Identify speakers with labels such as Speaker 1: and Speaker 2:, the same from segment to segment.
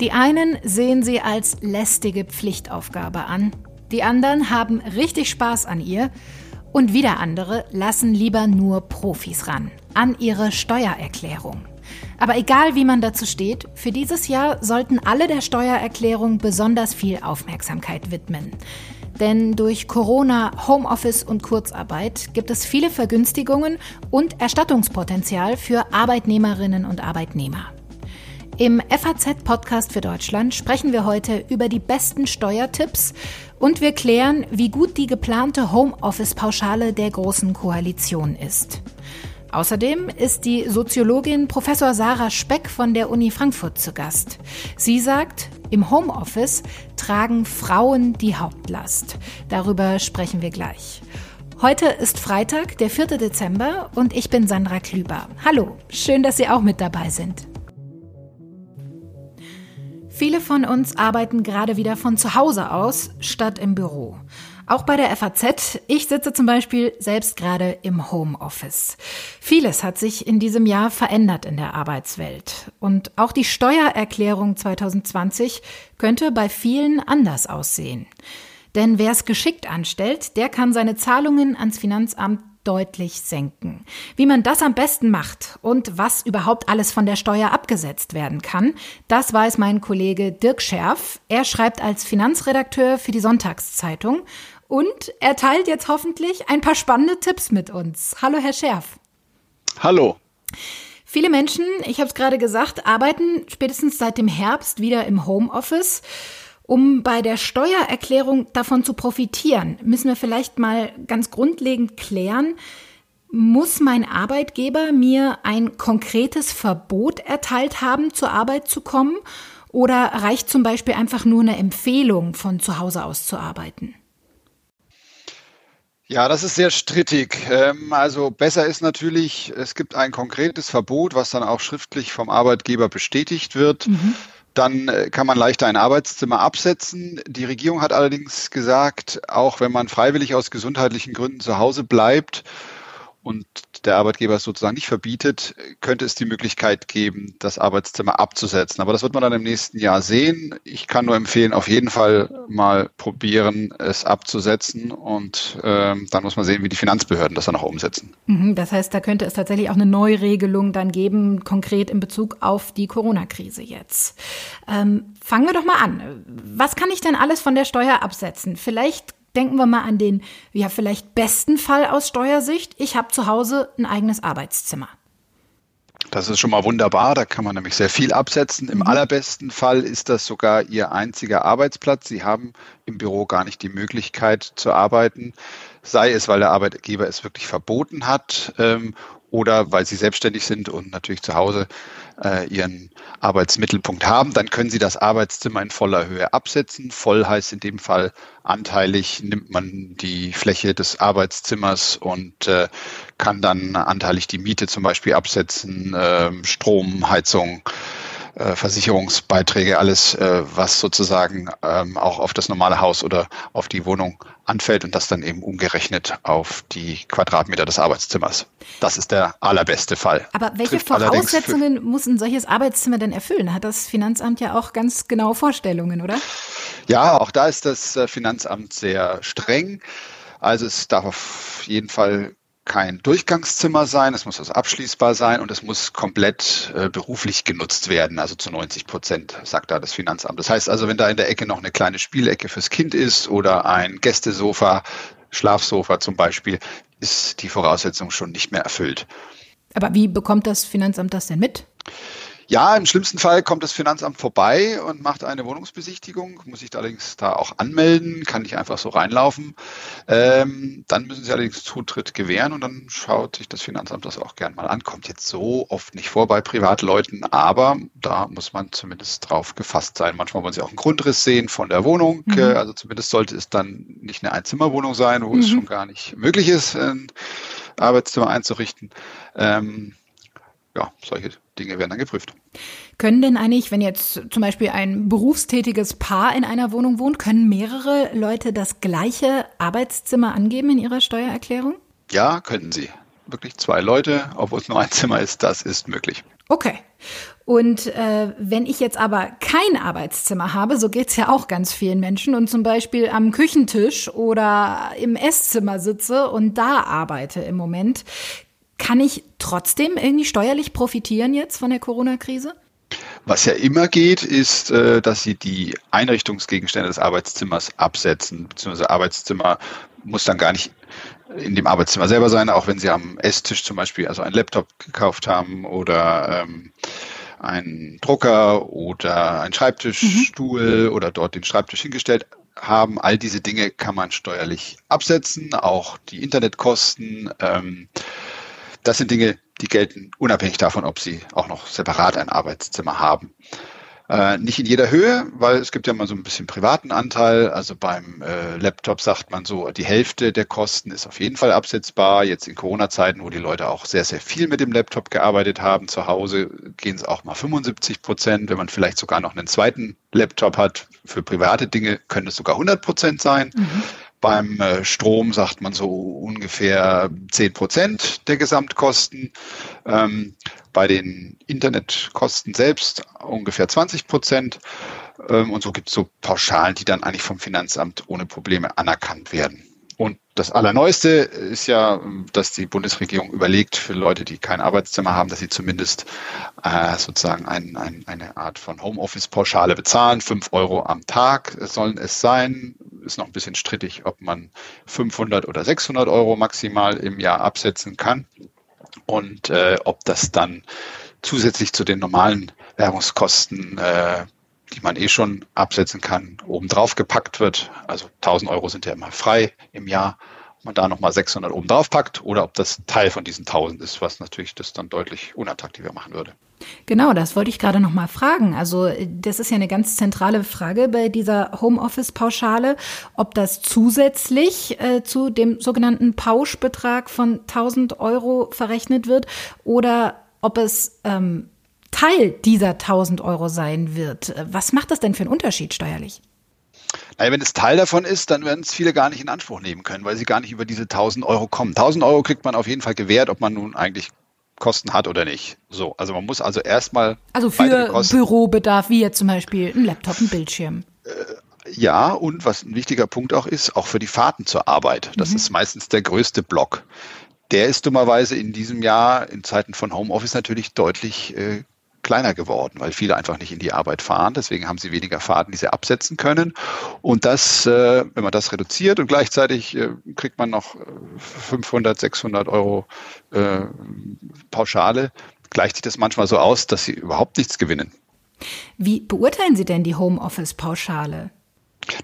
Speaker 1: Die einen sehen sie als lästige Pflichtaufgabe an, die anderen haben richtig Spaß an ihr und wieder andere lassen lieber nur Profis ran, an ihre Steuererklärung. Aber egal wie man dazu steht, für dieses Jahr sollten alle der Steuererklärung besonders viel Aufmerksamkeit widmen. Denn durch Corona, Homeoffice und Kurzarbeit gibt es viele Vergünstigungen und Erstattungspotenzial für Arbeitnehmerinnen und Arbeitnehmer. Im FAZ-Podcast für Deutschland sprechen wir heute über die besten Steuertipps und wir klären, wie gut die geplante Homeoffice-Pauschale der Großen Koalition ist. Außerdem ist die Soziologin Professor Sarah Speck von der Uni Frankfurt zu Gast. Sie sagt, im Homeoffice tragen Frauen die Hauptlast. Darüber sprechen wir gleich. Heute ist Freitag, der 4. Dezember und ich bin Sandra Klüber. Hallo, schön, dass Sie auch mit dabei sind. Viele von uns arbeiten gerade wieder von zu Hause aus statt im Büro. Auch bei der FAZ. Ich sitze zum Beispiel selbst gerade im Homeoffice. Vieles hat sich in diesem Jahr verändert in der Arbeitswelt. Und auch die Steuererklärung 2020 könnte bei vielen anders aussehen. Denn wer es geschickt anstellt, der kann seine Zahlungen ans Finanzamt deutlich senken. Wie man das am besten macht und was überhaupt alles von der Steuer abgesetzt werden kann, das weiß mein Kollege Dirk Scherf. Er schreibt als Finanzredakteur für die Sonntagszeitung und er teilt jetzt hoffentlich ein paar spannende Tipps mit uns. Hallo, Herr Scherf.
Speaker 2: Hallo.
Speaker 1: Viele Menschen, ich habe es gerade gesagt, arbeiten spätestens seit dem Herbst wieder im Homeoffice. Um bei der Steuererklärung davon zu profitieren, müssen wir vielleicht mal ganz grundlegend klären, muss mein Arbeitgeber mir ein konkretes Verbot erteilt haben, zur Arbeit zu kommen? Oder reicht zum Beispiel einfach nur eine Empfehlung, von zu Hause aus zu arbeiten?
Speaker 2: Ja, das ist sehr strittig. Ähm, also besser ist natürlich, es gibt ein konkretes Verbot, was dann auch schriftlich vom Arbeitgeber bestätigt wird. Mhm dann äh, kann man leichter ein Arbeitszimmer absetzen. Die Regierung hat allerdings gesagt, auch wenn man freiwillig aus gesundheitlichen Gründen zu Hause bleibt, und der Arbeitgeber es sozusagen nicht verbietet, könnte es die Möglichkeit geben, das Arbeitszimmer abzusetzen. Aber das wird man dann im nächsten Jahr sehen. Ich kann nur empfehlen, auf jeden Fall mal probieren, es abzusetzen. Und ähm, dann muss man sehen, wie die Finanzbehörden das dann auch umsetzen.
Speaker 1: Mhm, das heißt, da könnte es tatsächlich auch eine Neuregelung dann geben, konkret in Bezug auf die Corona-Krise jetzt. Ähm, fangen wir doch mal an. Was kann ich denn alles von der Steuer absetzen? Vielleicht Denken wir mal an den, ja, vielleicht besten Fall aus Steuersicht. Ich habe zu Hause ein eigenes Arbeitszimmer.
Speaker 2: Das ist schon mal wunderbar, da kann man nämlich sehr viel absetzen. Im mhm. allerbesten Fall ist das sogar Ihr einziger Arbeitsplatz. Sie haben im Büro gar nicht die Möglichkeit zu arbeiten, sei es, weil der Arbeitgeber es wirklich verboten hat ähm, oder weil Sie selbstständig sind und natürlich zu Hause äh, Ihren Arbeitsmittelpunkt haben, dann können Sie das Arbeitszimmer in voller Höhe absetzen. Voll heißt in dem Fall anteilig nimmt man die Fläche des Arbeitszimmers und äh, kann dann anteilig die Miete zum Beispiel absetzen, äh, Strom, Heizung, Versicherungsbeiträge, alles, äh, was sozusagen ähm, auch auf das normale Haus oder auf die Wohnung anfällt und das dann eben umgerechnet auf die Quadratmeter des Arbeitszimmers. Das ist der allerbeste Fall.
Speaker 1: Aber welche Trifft Voraussetzungen muss ein solches Arbeitszimmer denn erfüllen? Hat das Finanzamt ja auch ganz genaue Vorstellungen, oder?
Speaker 2: Ja, auch da ist das äh, Finanzamt sehr streng. Also es darf auf jeden Fall kein Durchgangszimmer sein, es muss also abschließbar sein und es muss komplett äh, beruflich genutzt werden, also zu 90 Prozent, sagt da das Finanzamt. Das heißt also, wenn da in der Ecke noch eine kleine Spielecke fürs Kind ist oder ein Gästesofa, Schlafsofa zum Beispiel, ist die Voraussetzung schon nicht mehr erfüllt.
Speaker 1: Aber wie bekommt das Finanzamt das denn mit?
Speaker 2: Ja, im schlimmsten Fall kommt das Finanzamt vorbei und macht eine Wohnungsbesichtigung, muss sich allerdings da auch anmelden, kann nicht einfach so reinlaufen. Ähm, dann müssen sie allerdings Zutritt gewähren und dann schaut sich das Finanzamt das auch gern mal an. Kommt jetzt so oft nicht vor bei Privatleuten, aber da muss man zumindest drauf gefasst sein. Manchmal wollen sie auch einen Grundriss sehen von der Wohnung. Mhm. Also zumindest sollte es dann nicht eine Einzimmerwohnung sein, wo mhm. es schon gar nicht möglich ist, ein Arbeitszimmer einzurichten. Ähm, ja, solche Dinge werden dann geprüft.
Speaker 1: Können denn eigentlich, wenn jetzt zum Beispiel ein berufstätiges Paar in einer Wohnung wohnt, können mehrere Leute das gleiche Arbeitszimmer angeben in ihrer Steuererklärung?
Speaker 2: Ja, können sie. wirklich zwei Leute, obwohl es nur ein Zimmer ist, das ist möglich.
Speaker 1: Okay. Und äh, wenn ich jetzt aber kein Arbeitszimmer habe, so geht's ja auch ganz vielen Menschen und zum Beispiel am Küchentisch oder im Esszimmer sitze und da arbeite im Moment, kann ich trotzdem irgendwie steuerlich profitieren jetzt von der Corona-Krise?
Speaker 2: Was ja immer geht, ist, äh, dass Sie die Einrichtungsgegenstände des Arbeitszimmers absetzen, beziehungsweise Arbeitszimmer muss dann gar nicht in dem Arbeitszimmer selber sein, auch wenn Sie am Esstisch zum Beispiel also einen Laptop gekauft haben oder ähm, einen Drucker oder einen Schreibtischstuhl mhm. oder dort den Schreibtisch hingestellt haben. All diese Dinge kann man steuerlich absetzen, auch die Internetkosten. Ähm, das sind Dinge, die gelten unabhängig davon, ob Sie auch noch separat ein Arbeitszimmer haben. Äh, nicht in jeder Höhe, weil es gibt ja mal so ein bisschen privaten Anteil. Also beim äh, Laptop sagt man so, die Hälfte der Kosten ist auf jeden Fall absetzbar. Jetzt in Corona-Zeiten, wo die Leute auch sehr, sehr viel mit dem Laptop gearbeitet haben, zu Hause gehen es auch mal 75 Prozent. Wenn man vielleicht sogar noch einen zweiten Laptop hat für private Dinge, können es sogar 100 Prozent sein. Mhm. Beim äh, Strom sagt man so ungefähr 10 Prozent der Gesamtkosten. Ähm, bei den Internetkosten selbst ungefähr 20 Prozent. Ähm, und so gibt es so Pauschalen, die dann eigentlich vom Finanzamt ohne Probleme anerkannt werden. Und das Allerneueste ist ja, dass die Bundesregierung überlegt, für Leute, die kein Arbeitszimmer haben, dass sie zumindest äh, sozusagen ein, ein, eine Art von Homeoffice-Pauschale bezahlen. Fünf Euro am Tag sollen es sein. Ist noch ein bisschen strittig, ob man 500 oder 600 Euro maximal im Jahr absetzen kann und äh, ob das dann zusätzlich zu den normalen Währungskosten, äh, die man eh schon absetzen kann, obendrauf gepackt wird. Also 1000 Euro sind ja immer frei im Jahr. Ob man da nochmal 600 obendrauf packt oder ob das Teil von diesen 1000 ist, was natürlich das dann deutlich unattraktiver machen würde.
Speaker 1: Genau, das wollte ich gerade noch mal fragen. Also das ist ja eine ganz zentrale Frage bei dieser Homeoffice-Pauschale, ob das zusätzlich äh, zu dem sogenannten Pauschbetrag von 1000 Euro verrechnet wird oder ob es ähm, Teil dieser 1000 Euro sein wird. Was macht das denn für einen Unterschied steuerlich?
Speaker 2: Naja, wenn es Teil davon ist, dann werden es viele gar nicht in Anspruch nehmen können, weil sie gar nicht über diese 1000 Euro kommen. 1000 Euro kriegt man auf jeden Fall gewährt, ob man nun eigentlich Kosten hat oder nicht. So, also man muss also erstmal.
Speaker 1: Also für Bürobedarf, wie jetzt zum Beispiel ein Laptop, ein Bildschirm.
Speaker 2: Äh, ja, und was ein wichtiger Punkt auch ist, auch für die Fahrten zur Arbeit. Das mhm. ist meistens der größte Block. Der ist dummerweise in diesem Jahr in Zeiten von Homeoffice natürlich deutlich äh, kleiner geworden, weil viele einfach nicht in die Arbeit fahren. Deswegen haben sie weniger Fahrten, die sie absetzen können. Und das, äh, wenn man das reduziert und gleichzeitig äh, kriegt man noch 500, äh, 600 Euro Pauschale, gleicht sich das manchmal so aus, dass sie überhaupt nichts gewinnen.
Speaker 1: Wie beurteilen Sie denn die Homeoffice-Pauschale?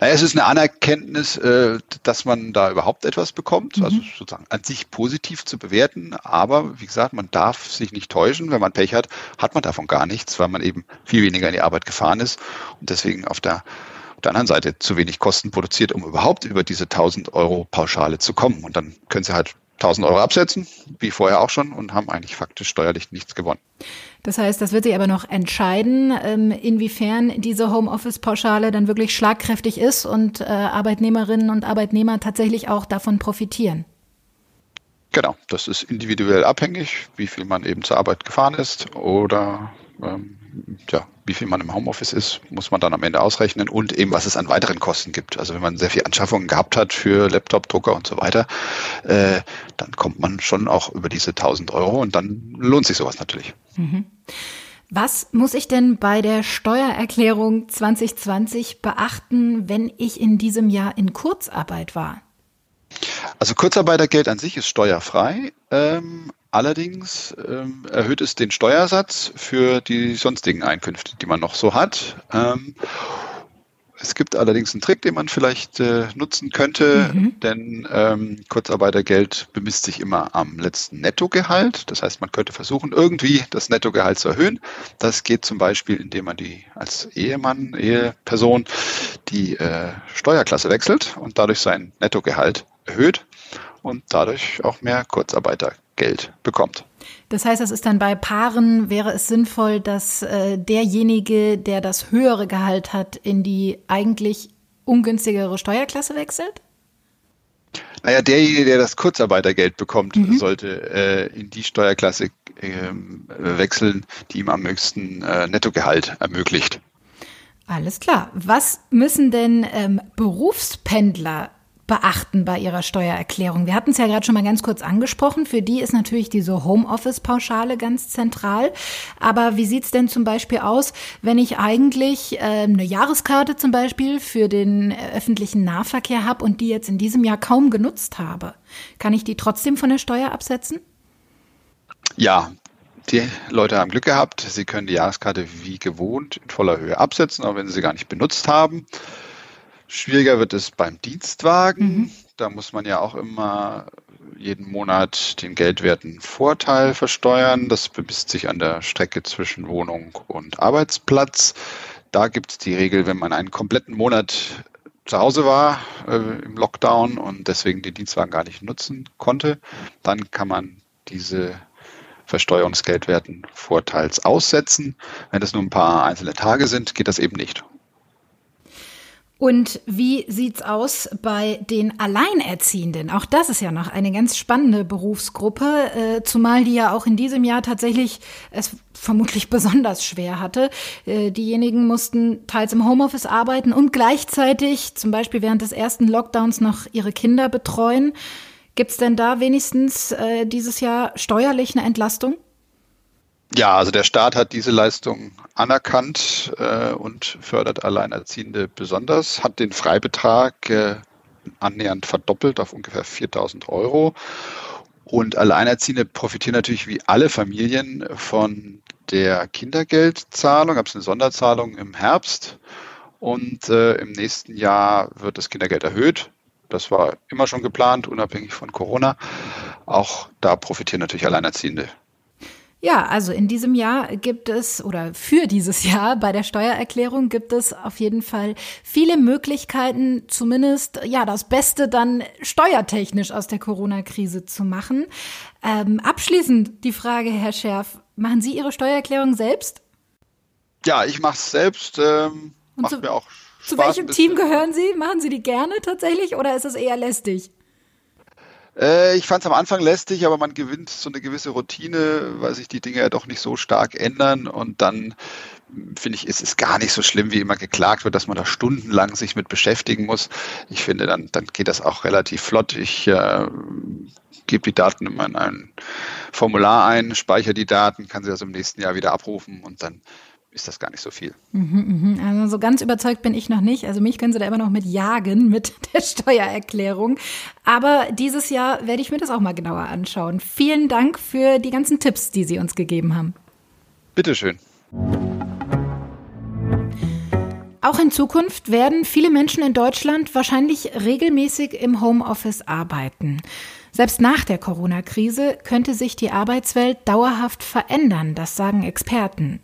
Speaker 2: Naja, es ist eine Anerkenntnis, äh, dass man da überhaupt etwas bekommt, mhm. also sozusagen an sich positiv zu bewerten. Aber wie gesagt, man darf sich nicht täuschen. Wenn man Pech hat, hat man davon gar nichts, weil man eben viel weniger in die Arbeit gefahren ist und deswegen auf der auf der anderen Seite zu wenig Kosten produziert, um überhaupt über diese 1000 Euro Pauschale zu kommen. Und dann können Sie halt 1000 Euro absetzen, wie vorher auch schon, und haben eigentlich faktisch steuerlich nichts gewonnen.
Speaker 1: Das heißt, das wird sich aber noch entscheiden, ähm, inwiefern diese Homeoffice-Pauschale dann wirklich schlagkräftig ist und äh, Arbeitnehmerinnen und Arbeitnehmer tatsächlich auch davon profitieren.
Speaker 2: Genau, das ist individuell abhängig, wie viel man eben zur Arbeit gefahren ist oder ähm, ja, wie viel man im Homeoffice ist, muss man dann am Ende ausrechnen und eben, was es an weiteren Kosten gibt. Also wenn man sehr viel Anschaffungen gehabt hat für Laptop, Drucker und so weiter, äh, dann kommt man schon auch über diese 1000 Euro und dann lohnt sich sowas natürlich. Mhm.
Speaker 1: Was muss ich denn bei der Steuererklärung 2020 beachten, wenn ich in diesem Jahr in Kurzarbeit war?
Speaker 2: Also Kurzarbeitergeld an sich ist steuerfrei. Ähm, Allerdings ähm, erhöht es den Steuersatz für die sonstigen Einkünfte, die man noch so hat. Ähm, es gibt allerdings einen Trick, den man vielleicht äh, nutzen könnte, mhm. denn ähm, Kurzarbeitergeld bemisst sich immer am letzten Nettogehalt. Das heißt, man könnte versuchen, irgendwie das Nettogehalt zu erhöhen. Das geht zum Beispiel, indem man die als Ehemann, Eheperson die äh, Steuerklasse wechselt und dadurch sein Nettogehalt erhöht und dadurch auch mehr Kurzarbeiter Geld bekommt.
Speaker 1: Das heißt, es ist dann bei Paaren, wäre es sinnvoll, dass äh, derjenige, der das höhere Gehalt hat, in die eigentlich ungünstigere Steuerklasse wechselt?
Speaker 2: Naja, derjenige, der das Kurzarbeitergeld bekommt, mhm. sollte äh, in die Steuerklasse äh, wechseln, die ihm am höchsten äh, Nettogehalt ermöglicht.
Speaker 1: Alles klar. Was müssen denn ähm, Berufspendler beachten bei ihrer Steuererklärung? Wir hatten es ja gerade schon mal ganz kurz angesprochen. Für die ist natürlich diese Homeoffice-Pauschale ganz zentral. Aber wie sieht es denn zum Beispiel aus, wenn ich eigentlich äh, eine Jahreskarte zum Beispiel für den öffentlichen Nahverkehr habe und die jetzt in diesem Jahr kaum genutzt habe? Kann ich die trotzdem von der Steuer absetzen?
Speaker 2: Ja, die Leute haben Glück gehabt. Sie können die Jahreskarte wie gewohnt in voller Höhe absetzen, auch wenn sie sie gar nicht benutzt haben. Schwieriger wird es beim Dienstwagen. Mhm. Da muss man ja auch immer jeden Monat den geldwerten Vorteil versteuern. Das bemisst sich an der Strecke zwischen Wohnung und Arbeitsplatz. Da gibt es die Regel, wenn man einen kompletten Monat zu Hause war äh, im Lockdown und deswegen den Dienstwagen gar nicht nutzen konnte, dann kann man diese versteuerungsgeldwerten Vorteils aussetzen. Wenn das nur ein paar einzelne Tage sind, geht das eben nicht.
Speaker 1: Und wie sieht's aus bei den Alleinerziehenden? Auch das ist ja noch eine ganz spannende Berufsgruppe, äh, zumal die ja auch in diesem Jahr tatsächlich es vermutlich besonders schwer hatte. Äh, diejenigen mussten teils im Homeoffice arbeiten und gleichzeitig zum Beispiel während des ersten Lockdowns noch ihre Kinder betreuen. Gibt's denn da wenigstens äh, dieses Jahr steuerlich eine Entlastung?
Speaker 2: Ja, also der Staat hat diese Leistung anerkannt äh, und fördert Alleinerziehende besonders, hat den Freibetrag äh, annähernd verdoppelt auf ungefähr 4000 Euro. Und Alleinerziehende profitieren natürlich wie alle Familien von der Kindergeldzahlung. Gab es eine Sonderzahlung im Herbst und äh, im nächsten Jahr wird das Kindergeld erhöht. Das war immer schon geplant, unabhängig von Corona. Auch da profitieren natürlich Alleinerziehende
Speaker 1: ja, also in diesem Jahr gibt es oder für dieses Jahr bei der Steuererklärung gibt es auf jeden Fall viele Möglichkeiten, zumindest ja das Beste dann steuertechnisch aus der Corona-Krise zu machen. Ähm, abschließend die Frage, Herr Scherf, machen Sie Ihre Steuererklärung selbst?
Speaker 2: Ja, ich mache es selbst. Ähm, macht
Speaker 1: zu,
Speaker 2: mir auch
Speaker 1: Spaß Zu welchem Team gehören Sie? Machen Sie die gerne tatsächlich oder ist es eher lästig?
Speaker 2: Äh, ich fand es am Anfang lästig, aber man gewinnt so eine gewisse Routine, weil sich die Dinge ja doch nicht so stark ändern und dann finde ich, ist es gar nicht so schlimm, wie immer geklagt wird, dass man da stundenlang sich mit beschäftigen muss. Ich finde, dann, dann geht das auch relativ flott. Ich äh, gebe die Daten immer in ein Formular ein, speichere die Daten, kann sie also im nächsten Jahr wieder abrufen und dann ist das gar nicht so viel.
Speaker 1: Mhm, mhm. Also so ganz überzeugt bin ich noch nicht. Also mich können Sie da immer noch mit jagen mit der Steuererklärung. Aber dieses Jahr werde ich mir das auch mal genauer anschauen. Vielen Dank für die ganzen Tipps, die Sie uns gegeben haben.
Speaker 2: Bitteschön.
Speaker 1: Auch in Zukunft werden viele Menschen in Deutschland wahrscheinlich regelmäßig im Homeoffice arbeiten. Selbst nach der Corona-Krise könnte sich die Arbeitswelt dauerhaft verändern, das sagen Experten.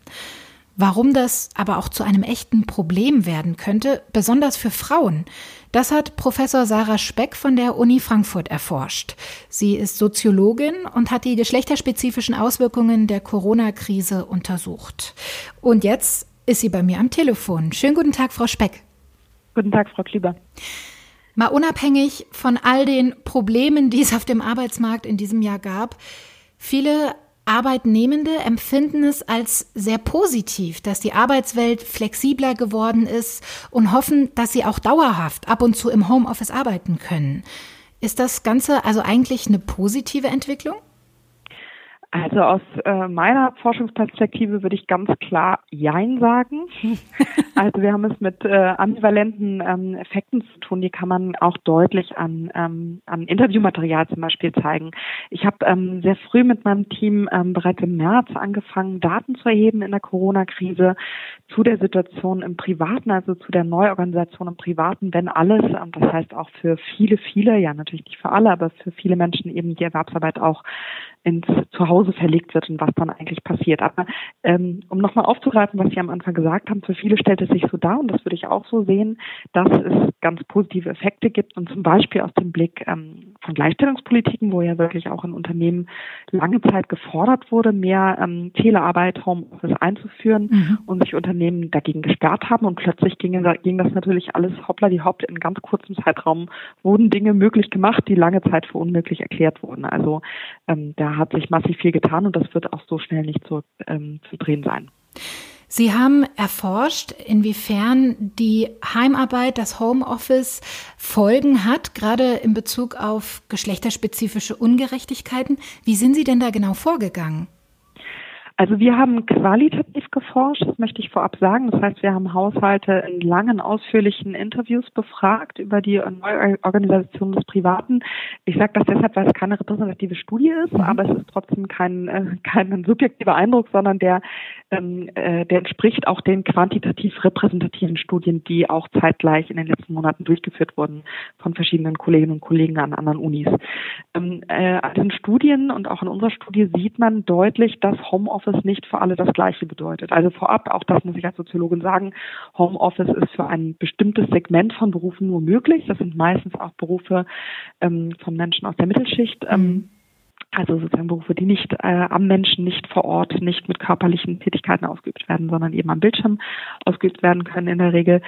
Speaker 1: Warum das aber auch zu einem echten Problem werden könnte, besonders für Frauen, das hat Professor Sarah Speck von der Uni Frankfurt erforscht. Sie ist Soziologin und hat die geschlechterspezifischen Auswirkungen der Corona-Krise untersucht. Und jetzt ist sie bei mir am Telefon. Schönen guten Tag, Frau Speck.
Speaker 3: Guten Tag, Frau Klüber.
Speaker 1: Mal unabhängig von all den Problemen, die es auf dem Arbeitsmarkt in diesem Jahr gab, viele Arbeitnehmende empfinden es als sehr positiv, dass die Arbeitswelt flexibler geworden ist und hoffen, dass sie auch dauerhaft ab und zu im Homeoffice arbeiten können. Ist das Ganze also eigentlich eine positive Entwicklung?
Speaker 3: Also aus äh, meiner Forschungsperspektive würde ich ganz klar Jein sagen. also wir haben es mit äh, ambivalenten ähm, Effekten zu tun, die kann man auch deutlich an, ähm, an Interviewmaterial zum Beispiel zeigen. Ich habe ähm, sehr früh mit meinem Team ähm, bereits im März angefangen, Daten zu erheben in der Corona-Krise zu der Situation im Privaten, also zu der Neuorganisation im Privaten, wenn alles, das heißt auch für viele, viele, ja natürlich nicht für alle, aber für viele Menschen eben die Erwerbsarbeit auch ins Zuhause Hause verlegt wird und was dann eigentlich passiert. Aber ähm, um nochmal aufzugreifen, was Sie am Anfang gesagt haben, für viele stellt es sich so dar, und das würde ich auch so sehen, dass es ganz positive Effekte gibt und zum Beispiel aus dem Blick ähm, von Gleichstellungspolitiken, wo ja wirklich auch in Unternehmen lange Zeit gefordert wurde, mehr ähm, Telearbeit, Homeoffice einzuführen mhm. und sich Unternehmen dagegen gesperrt haben und plötzlich ging, ging das natürlich alles hoppla die Haupt in ganz kurzem Zeitraum wurden Dinge möglich gemacht, die lange Zeit für unmöglich erklärt wurden. Also ähm, da hat sich massiv viel getan und das wird auch so schnell nicht zu, ähm, sein.
Speaker 1: Sie haben erforscht, inwiefern die Heimarbeit, das Homeoffice Folgen hat, gerade in Bezug auf geschlechterspezifische Ungerechtigkeiten. Wie sind Sie denn da genau vorgegangen?
Speaker 3: Also wir haben qualitativ geforscht, das möchte ich vorab sagen. Das heißt, wir haben Haushalte in langen, ausführlichen Interviews befragt über die Neuorganisation des Privaten. Ich sage das deshalb, weil es keine repräsentative Studie ist, mhm. aber es ist trotzdem kein, äh, kein subjektiver Eindruck, sondern der, ähm, äh, der entspricht auch den quantitativ repräsentativen Studien, die auch zeitgleich in den letzten Monaten durchgeführt wurden von verschiedenen Kolleginnen und Kollegen an anderen Unis. Ähm, äh, an den Studien und auch in unserer Studie sieht man deutlich, dass Homeoffice Homeoffice nicht für alle das Gleiche bedeutet. Also vorab, auch das muss ich als Soziologin sagen, Homeoffice ist für ein bestimmtes Segment von Berufen nur möglich. Das sind meistens auch Berufe ähm, von Menschen aus der Mittelschicht. Ähm, mhm. also sozusagen Berufe, die nicht äh, am Menschen, nicht vor Ort, nicht mit körperlichen Tätigkeiten ausgeübt werden, sondern eben am Bildschirm ausgeübt werden können in der Regel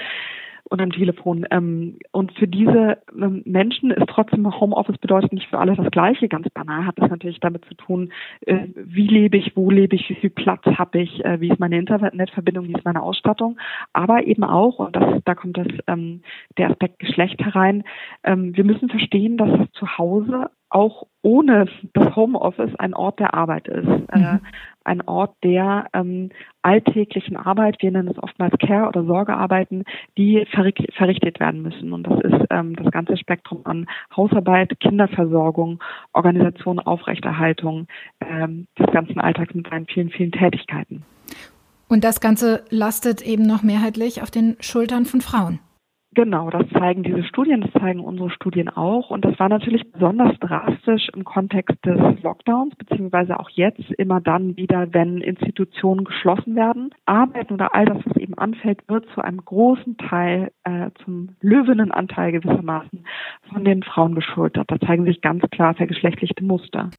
Speaker 3: und am Telefon. Ähm, und für diese ähm, Menschen ist trotzdem Homeoffice bedeutet nicht für alle das Gleiche. Ganz banal hat das natürlich damit zu tun, äh, wie lebe ich, wo lebe ich, wie viel Platz habe ich, äh, wie ist meine Internetverbindung, wie ist meine Ausstattung. Aber eben auch, und das, da kommt das, ähm, der Aspekt Geschlecht herein, ähm, wir müssen verstehen, dass das Zuhause auch ohne das Homeoffice ein Ort der Arbeit ist. Äh, mhm. Ein Ort der ähm, alltäglichen Arbeit, wir nennen es oftmals Care- oder Sorgearbeiten, die verrichtet werden müssen. Und das ist ähm, das ganze Spektrum an Hausarbeit, Kinderversorgung, Organisation, Aufrechterhaltung ähm, des ganzen Alltags mit seinen vielen, vielen Tätigkeiten.
Speaker 1: Und das Ganze lastet eben noch mehrheitlich auf den Schultern von Frauen.
Speaker 3: Genau, das zeigen diese Studien, das zeigen unsere Studien auch. Und das war natürlich besonders drastisch im Kontext des Lockdowns, beziehungsweise auch jetzt immer dann wieder, wenn Institutionen geschlossen werden. Arbeiten oder all das, was eben anfällt, wird zu einem großen Teil, äh, zum löwenen Anteil gewissermaßen von den Frauen geschultert. Da zeigen sich ganz klar vergeschlechtlichte Muster.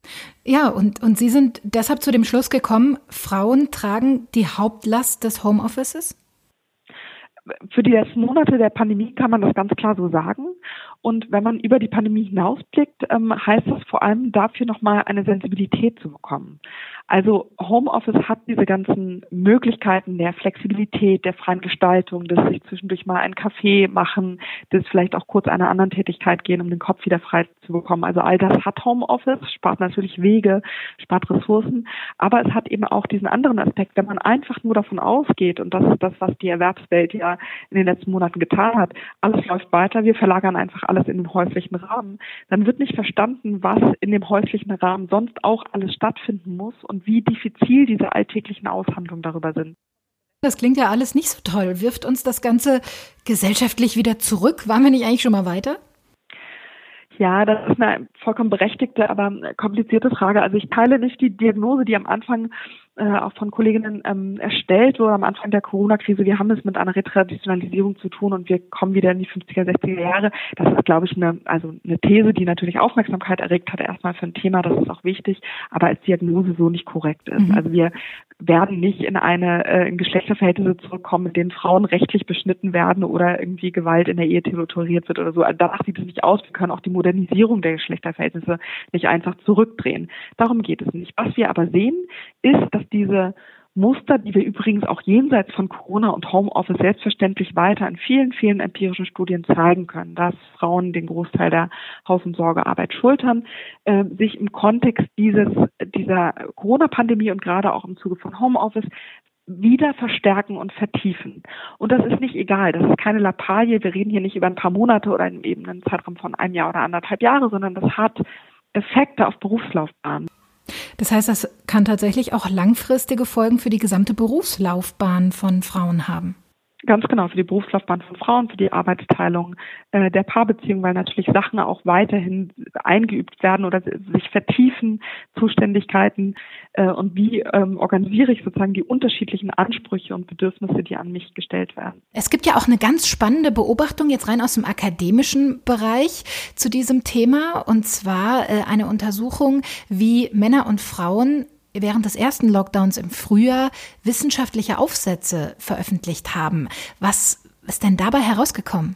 Speaker 1: Ja, und, und Sie sind deshalb zu dem Schluss gekommen, Frauen tragen die Hauptlast des Homeoffices?
Speaker 3: Für die letzten Monate der Pandemie kann man das ganz klar so sagen. Und wenn man über die Pandemie hinausblickt, ähm, heißt das vor allem dafür nochmal eine Sensibilität zu bekommen. Also Homeoffice hat diese ganzen Möglichkeiten der Flexibilität, der freien Gestaltung, des sich zwischendurch mal einen Kaffee machen, des vielleicht auch kurz einer anderen Tätigkeit gehen, um den Kopf wieder frei zu bekommen. Also all das hat Homeoffice, spart natürlich Wege, spart Ressourcen, aber es hat eben auch diesen anderen Aspekt, wenn man einfach nur davon ausgeht, und das ist das, was die Erwerbswelt ja in den letzten Monaten getan hat, alles läuft weiter, wir verlagern einfach alles in den häuslichen Rahmen, dann wird nicht verstanden, was in dem häuslichen Rahmen sonst auch alles stattfinden muss und wie diffizil diese alltäglichen Aushandlungen darüber sind.
Speaker 1: Das klingt ja alles nicht so toll. Wirft uns das Ganze gesellschaftlich wieder zurück? Waren wir nicht eigentlich schon mal weiter?
Speaker 3: Ja, das ist eine vollkommen berechtigte, aber komplizierte Frage. Also ich teile nicht die Diagnose, die am Anfang äh, auch von Kolleginnen ähm, erstellt wurde am Anfang der Corona-Krise. Wir haben es mit einer Retraditionalisierung zu tun und wir kommen wieder in die 50er, 60er Jahre. Das ist, glaube ich, eine, also eine These, die natürlich Aufmerksamkeit erregt hat, erstmal für ein Thema, das ist auch wichtig, aber als Diagnose so nicht korrekt ist. Mhm. Also wir werden nicht in eine äh, in Geschlechterverhältnisse zurückkommen, in denen Frauen rechtlich beschnitten werden oder irgendwie Gewalt in der Ehe toleriert wird oder so. Also danach sieht es nicht aus. Wir können auch die Modernisierung der Geschlechterverhältnisse nicht einfach zurückdrehen. Darum geht es nicht. Was wir aber sehen, ist, dass diese Muster, die wir übrigens auch jenseits von Corona und Homeoffice selbstverständlich weiter in vielen, vielen empirischen Studien zeigen können, dass Frauen den Großteil der Haus- und Sorgearbeit schultern, äh, sich im Kontext dieses, dieser Corona-Pandemie und gerade auch im Zuge von Homeoffice wieder verstärken und vertiefen. Und das ist nicht egal. Das ist keine Lappalie. Wir reden hier nicht über ein paar Monate oder eben einen Zeitraum von einem Jahr oder anderthalb Jahre, sondern das hat Effekte auf Berufslaufbahnen.
Speaker 1: Das heißt, das kann tatsächlich auch langfristige Folgen für die gesamte Berufslaufbahn von Frauen haben.
Speaker 3: Ganz genau, für die Berufslaufbahn von Frauen, für die Arbeitsteilung äh, der Paarbeziehung, weil natürlich Sachen auch weiterhin eingeübt werden oder sich vertiefen, Zuständigkeiten äh, und wie ähm, organisiere ich sozusagen die unterschiedlichen Ansprüche und Bedürfnisse, die an mich gestellt werden.
Speaker 1: Es gibt ja auch eine ganz spannende Beobachtung jetzt rein aus dem akademischen Bereich zu diesem Thema und zwar äh, eine Untersuchung, wie Männer und Frauen während des ersten Lockdowns im Frühjahr wissenschaftliche Aufsätze veröffentlicht haben. Was ist denn dabei herausgekommen?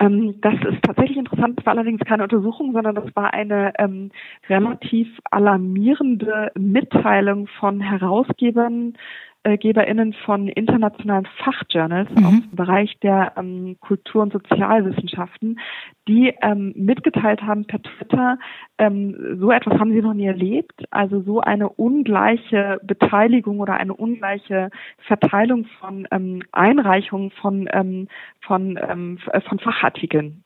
Speaker 3: Ähm, das ist tatsächlich interessant. Das war allerdings keine Untersuchung, sondern das war eine ähm, relativ alarmierende Mitteilung von Herausgebern äh, GeberInnen von internationalen Fachjournals mhm. aus dem Bereich der ähm, Kultur- und Sozialwissenschaften, die ähm, mitgeteilt haben per Twitter, ähm, so etwas haben sie noch nie erlebt, also so eine ungleiche Beteiligung oder eine ungleiche Verteilung von ähm, Einreichungen von, ähm, von, ähm, von Fachartikeln.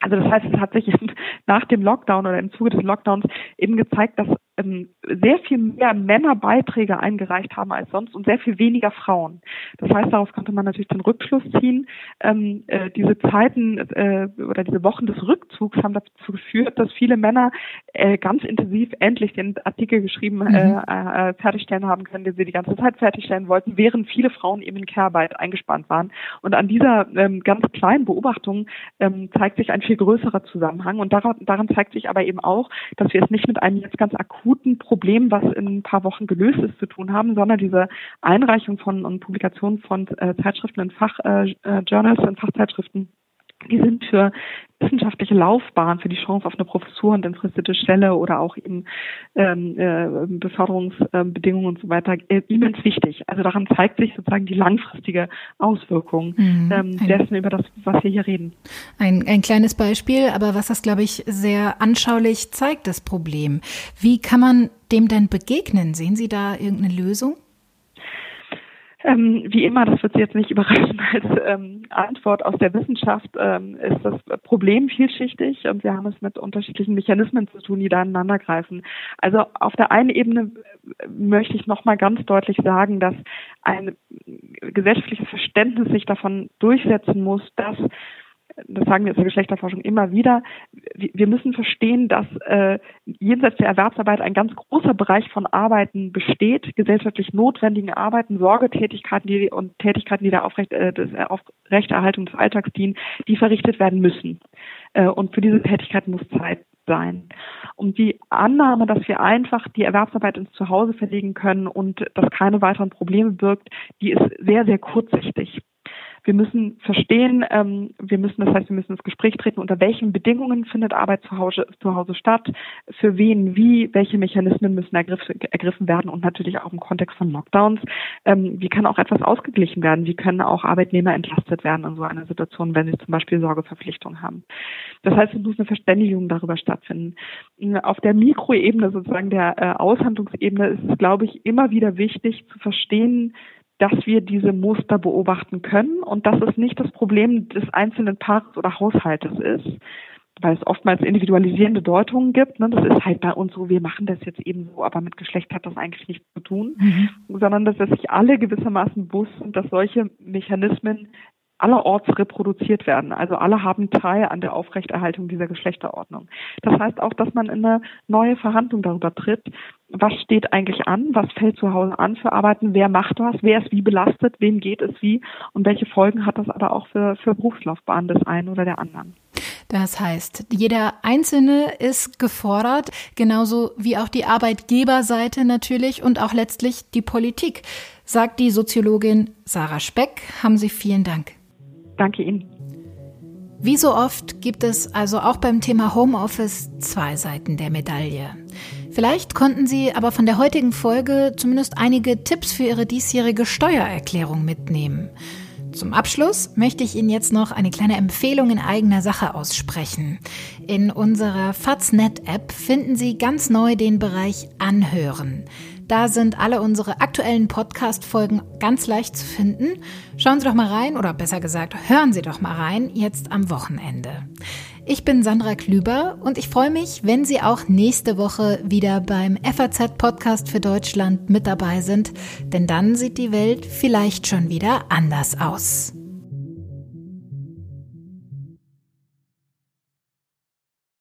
Speaker 3: Also das heißt, es hat sich nach dem Lockdown oder im Zuge des Lockdowns eben gezeigt, dass ähm, sehr viel mehr Männer Beiträge eingereicht haben als sonst und sehr viel weniger Frauen. Das heißt, daraus konnte man natürlich den Rückschluss ziehen. Ähm, äh, diese Zeiten äh, oder diese Wochen des Rückzugs haben dazu geführt, dass viele Männer äh, ganz intensiv endlich den Artikel geschrieben äh, mhm. äh, fertigstellen haben können, den sie die ganze Zeit fertigstellen wollten, während viele Frauen eben in Care-Arbeit eingespannt waren. Und an dieser ähm, ganz kleinen Beobachtung ähm, zeigt sich ein viel größerer Zusammenhang. Und daran, daran zeigt sich aber eben auch, dass wir es nicht mit einem jetzt ganz akuten Problem, was in ein paar Wochen gelöst ist, zu tun haben, sondern diese Einreichung von und Publikation von äh, Zeitschriften in Fachjournals, äh, in Fachzeitschriften die sind für wissenschaftliche Laufbahn, für die Chance auf eine Professur und entfristete Stelle oder auch eben ähm, äh, Beförderungsbedingungen und so weiter äh, immens wichtig. Also daran zeigt sich sozusagen die langfristige Auswirkung mhm. ähm, dessen, über das, was wir hier reden.
Speaker 1: Ein, ein kleines Beispiel, aber was das, glaube ich, sehr anschaulich zeigt, das Problem. Wie kann man dem denn begegnen? Sehen Sie da irgendeine Lösung?
Speaker 3: Ähm, wie immer, das wird Sie jetzt nicht überraschen als ähm, Antwort aus der Wissenschaft, ähm, ist das Problem vielschichtig und wir haben es mit unterschiedlichen Mechanismen zu tun, die da ineinander greifen. Also auf der einen Ebene äh, möchte ich nochmal ganz deutlich sagen, dass ein gesellschaftliches Verständnis sich davon durchsetzen muss, dass das sagen wir in der Geschlechterforschung immer wieder, wir müssen verstehen, dass äh, jenseits der Erwerbsarbeit ein ganz großer Bereich von Arbeiten besteht, gesellschaftlich notwendigen Arbeiten, Sorgetätigkeiten die, und Tätigkeiten, die der Aufrecht, äh, des, äh, Aufrechterhaltung des Alltags dienen, die verrichtet werden müssen. Äh, und für diese Tätigkeit muss Zeit sein. Und die Annahme, dass wir einfach die Erwerbsarbeit ins Zuhause verlegen können und das keine weiteren Probleme birgt, die ist sehr, sehr kurzsichtig. Wir müssen verstehen, ähm, wir müssen, das heißt, wir müssen ins Gespräch treten, unter welchen Bedingungen findet Arbeit zu Hause, zu Hause statt, für wen, wie, welche Mechanismen müssen ergriff, ergriffen werden und natürlich auch im Kontext von Lockdowns. Ähm, wie kann auch etwas ausgeglichen werden? Wie können auch Arbeitnehmer entlastet werden in so einer Situation, wenn sie zum Beispiel Sorgeverpflichtung haben? Das heißt, es muss eine Verständigung darüber stattfinden. Auf der Mikroebene, sozusagen der äh, Aushandlungsebene, ist es, glaube ich, immer wieder wichtig zu verstehen, dass wir diese Muster beobachten können und dass es nicht das Problem des einzelnen Paares oder Haushaltes ist, weil es oftmals individualisierende Deutungen gibt. Ne? Das ist halt bei uns so, wir machen das jetzt eben so, aber mit Geschlecht hat das eigentlich nichts zu tun, mhm. sondern dass wir sich alle gewissermaßen bewusst sind, dass solche Mechanismen allerorts reproduziert werden. Also alle haben Teil an der Aufrechterhaltung dieser Geschlechterordnung. Das heißt auch, dass man in eine neue Verhandlung darüber tritt, was steht eigentlich an, was fällt zu Hause an für Arbeiten, wer macht was, wer ist wie belastet, wem geht es wie und welche Folgen hat das aber auch für, für Berufslaufbahn des einen oder der anderen.
Speaker 1: Das heißt, jeder Einzelne ist gefordert, genauso wie auch die Arbeitgeberseite natürlich und auch letztlich die Politik, sagt die Soziologin Sarah Speck. Haben Sie vielen Dank.
Speaker 3: Danke Ihnen.
Speaker 1: Wie so oft gibt es also auch beim Thema Homeoffice zwei Seiten der Medaille. Vielleicht konnten Sie aber von der heutigen Folge zumindest einige Tipps für Ihre diesjährige Steuererklärung mitnehmen. Zum Abschluss möchte ich Ihnen jetzt noch eine kleine Empfehlung in eigener Sache aussprechen. In unserer Faznet-App finden Sie ganz neu den Bereich Anhören. Da sind alle unsere aktuellen Podcast-Folgen ganz leicht zu finden. Schauen Sie doch mal rein oder besser gesagt, hören Sie doch mal rein, jetzt am Wochenende. Ich bin Sandra Klüber und ich freue mich, wenn Sie auch nächste Woche wieder beim FAZ Podcast für Deutschland mit dabei sind, denn dann sieht die Welt vielleicht schon wieder anders aus.